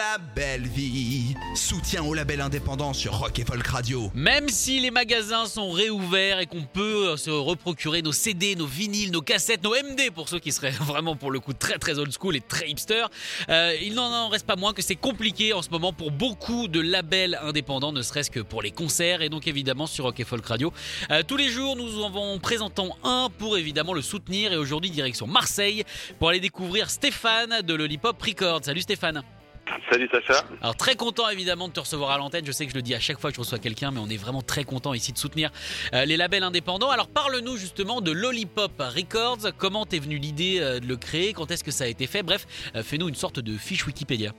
la belle vie Soutien au label indépendant sur Rock et Folk Radio. Même si les magasins sont réouverts et qu'on peut se reprocurer nos CD, nos vinyles, nos cassettes, nos MD pour ceux qui seraient vraiment pour le coup très très old school et très hipster, euh, il n'en en reste pas moins que c'est compliqué en ce moment pour beaucoup de labels indépendants, ne serait-ce que pour les concerts et donc évidemment sur Rock et Folk Radio. Euh, tous les jours nous en vont présentant un pour évidemment le soutenir et aujourd'hui direction Marseille pour aller découvrir Stéphane de Lollipop Records. Salut Stéphane Salut Sacha. alors très content évidemment de te recevoir à l'antenne. Je sais que je le dis à chaque fois que je reçois quelqu'un, mais on est vraiment très content ici de soutenir euh, les labels indépendants. Alors parle-nous justement de Lollipop Records. Comment t'es venu l'idée euh, de le créer? Quand est-ce que ça a été fait? Bref, euh, fais-nous une sorte de fiche Wikipédia.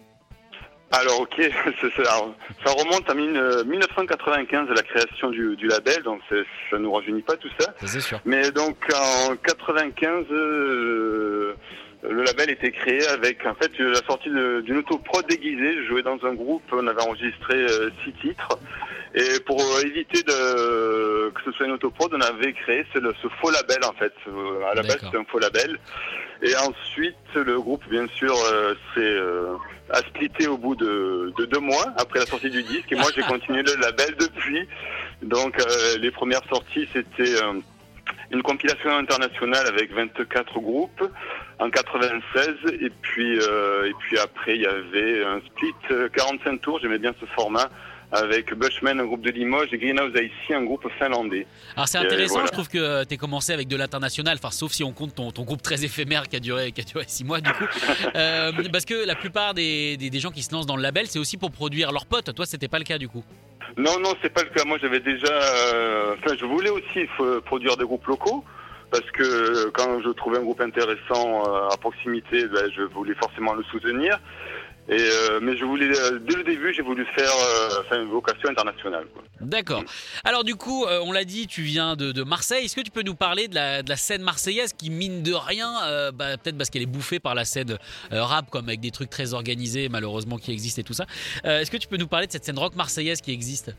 Alors ok, alors, ça remonte à mille- 1995 la création du, du label, donc ça nous rajeunit pas tout ça. C'est sûr. Mais donc en 95, euh, le label était créé avec en fait la sortie d'une auto-prod déguisée. Je jouais dans un groupe, on avait enregistré euh, six titres. Et pour euh, éviter de, que ce soit une autoprod, on avait créé ce, ce faux label en fait. Euh, À la base, c'était un faux label. Et ensuite, le groupe, bien sûr, euh, s'est euh, a splitté au bout de, de deux mois après la sortie du disque. Et moi, j'ai continué le label depuis. Donc, euh, les premières sorties, c'était une compilation internationale avec 24 groupes en 96. Et puis, euh, et puis après, il y avait un split euh, 45 tours. J'aimais bien ce format avec Bushman, un groupe de Limoges, et Greenhouse ici, un groupe finlandais. Alors c'est intéressant, voilà. je trouve que tu commencé avec de l'international, enfin sauf si on compte ton, ton groupe très éphémère qui a duré qui a duré six mois du coup. Euh, parce que la plupart des, des, des gens qui se lancent dans le label, c'est aussi pour produire leurs potes. Toi, c'était pas le cas du coup. Non, non, c'est pas le cas. Moi, j'avais déjà. euh, Enfin, je voulais aussi produire des groupes locaux parce que euh, quand je trouvais un groupe intéressant euh, à proximité, ben, je voulais forcément le soutenir. Euh, mais je voulais dès le début, j'ai voulu faire une vocation internationale. D'accord. Alors du coup, on l'a dit, tu viens de, Marseille. Est-ce que tu peux nous parler de la, scène marseillaise qui, mine de rien, bah, peut-être parce qu'elle est bouffée par la scène rap, comme avec des trucs très organisés, malheureusement, qui existent et tout ça. Est-ce que tu peux nous parler de cette scène rock marseillaise qui existe?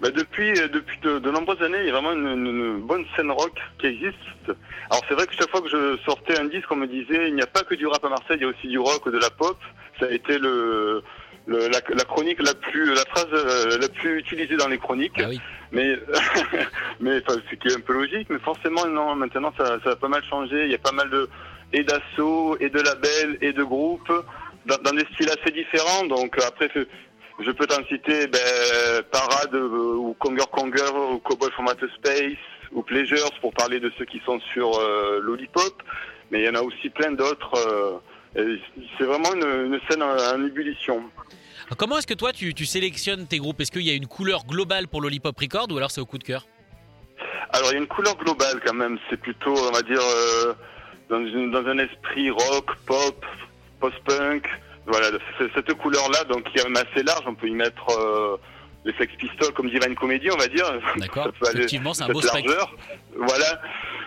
Ben, depuis euh, depuis de, de nombreuses années, il y a vraiment une, une- bonne scène rock qui existe. Alors c'est vrai que chaque fois que je sortais un disque, on me disait il n'y a pas que du rap à Marseille, il y a aussi du rock, de la pop. Ça a été le, le- la, la chronique la plus la phrase euh, la plus utilisée dans les chroniques. Ah oui. Mais mais enfin, ce qui est un peu logique, mais forcément non. Maintenant ça, ça a pas mal changé. Il y a pas mal de et d'assauts et de labels et de groupes dans, dans des styles assez différents. Donc après je peux t'en citer ben, Parade euh, ou Conger Conger ou Cowboy from Outer Space ou Pleasures pour parler de ceux qui sont sur euh, Lollipop. Mais il y en a aussi plein d'autres. euh, c'est vraiment une, une scène en, en ébullition. Comment est-ce que toi, tu, tu sélectionnes tes groupes? Est-ce qu'il y a une couleur globale pour Lollipop Record ou alors c'est au coup de cœur? Alors il y a une couleur globale quand même. C'est plutôt, on va dire, euh, dans, une- dans un esprit rock, pop, post-punk. Voilà, c'est cette couleur-là, donc qui est même assez large. On peut y mettre euh, les Sex Pistols comme Divine Comedy, on va dire. D'accord. Effectivement, c'est un beau largeur. Voilà.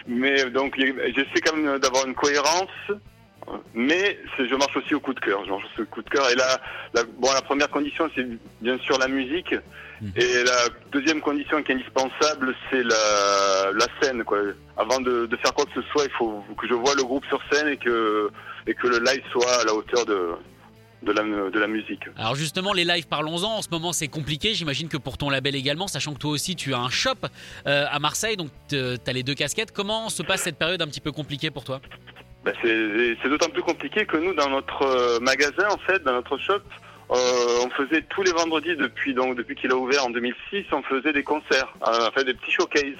Mais donc j'essaie quand même d'avoir une cohérence. Mais je marche aussi au coup de cœur. Je marche aussi au coup de cœur. Et là, la, bon, la première condition, c'est bien sûr la musique. Mhm. Et la deuxième condition qui est indispensable, c'est la, la scène. Quoi. Avant de, de faire quoi que ce soit, il faut que je vois le groupe sur scène et que, et que le live soit à la hauteur de, de, la, de la musique. Alors justement, les lives, parlons-en. En ce moment, c'est compliqué. J'imagine que pour ton label également, sachant que toi aussi, tu as un shop euh, à Marseille, donc tu as les deux casquettes. Comment se passe cette période un petit peu compliquée pour toi? Ben, c'est d'autant plus compliqué que nous, dans notre euh, magasin, en fait, dans notre shop, euh, on faisait tous les vendredis depuis donc depuis qu'il a ouvert en 2006, on faisait des concerts, euh, enfin des petits showcases.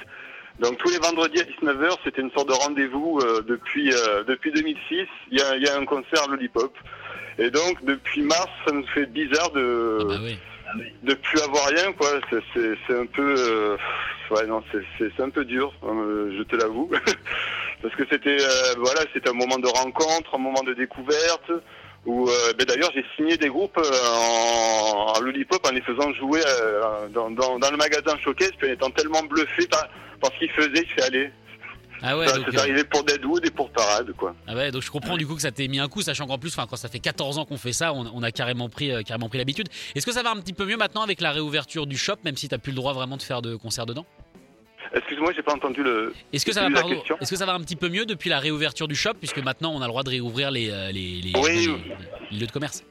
Donc tous les vendredis à 19h, c'était une sorte de rendez-vous euh, depuis euh, depuis 2006. Il y a, il y a un concert Lollipop. Et donc depuis mars, ça nous fait bizarre de Ah bah oui. de plus avoir rien quoi. C'est- un peu euh, ouais non c'est un peu dur. euh, je te l'avoue. parce que c'était euh, voilà, c'était un moment de rencontre, un moment de découverte. Où euh, ben d'ailleurs j'ai signé des groupes euh, en, en lollipop en les faisant jouer euh, dans, dans, dans le magasin Showcase, puis en étant tellement bluffé par, par ce qu'ils faisaient, je suis allé. Ah ouais, c'est euh, arrivé pour Deadwood et pour Parade, quoi. ah ouais, donc je comprends du coup que ça t'ait mis un coup, sachant qu'en plus, quand ça fait 14 ans qu'on fait ça, on, on a carrément pris, carrément pris l'habitude. Est-ce que ça va un petit peu mieux maintenant avec la réouverture du shop, même si t'as plus le droit vraiment de faire de concerts dedans? Excuse-moi, j'ai pas entendu le. Est-ce que ça va, pardon, est-ce que ça va un petit peu mieux depuis la réouverture du shop, puisque maintenant on a le droit de réouvrir les, euh, les, les- Oui. les- les lieux de commerce?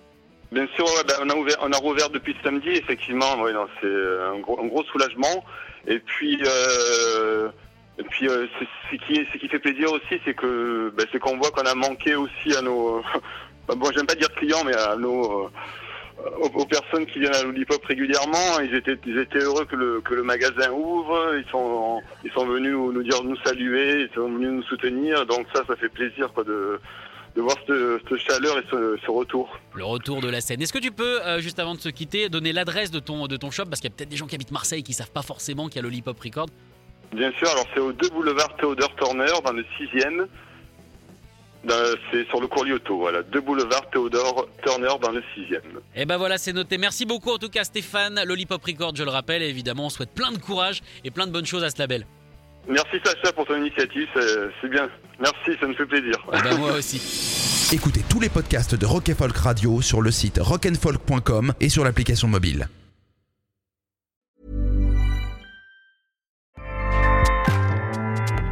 Bien sûr, ouais, on, a ouvert, on a rouvert depuis samedi, effectivement. Ouais, c'est un gros, un gros soulagement. Et puis, euh, et puis euh, c'est- ce, qui, ce qui fait plaisir aussi, c'est que ben, c'est qu'on voit qu'on a manqué aussi à nos. ben, bon, j'aime pas dire clients, mais à nos. Euh, aux, aux personnes qui viennent à Lollipop régulièrement, ils étaient, ils étaient heureux que le, que le magasin ouvre. Ils sont, ils sont venus nous dire, nous saluer, ils sont venus nous soutenir. Donc ça, ça fait plaisir, quoi, de, de voir cette, cette chaleur et ce, ce retour. Le retour de la scène. Est-ce que tu peux, euh, juste avant de se quitter, donner l'adresse de ton, de ton shop? Parce qu'il y a peut-être des gens qui habitent Marseille qui savent pas forcément qu'il y a Lollipop Record. Bien sûr, alors c'est au 2 boulevard Théodore Turner, dans le 6e. C'est sur le cours Lyoto, voilà. 2 boulevard Théodore Turner, dans le 6e. Et ben voilà, c'est noté. Merci beaucoup en tout cas Stéphane. Lollipop Record, je le rappelle, et évidemment, on souhaite plein de courage et plein de bonnes choses à ce label. Merci Sacha pour ton initiative, c'est bien. Merci, ça me fait plaisir. Et ben moi aussi. Écoutez tous les podcasts de Rock and Folk Radio sur le site rockandfolk.com et sur l'application mobile.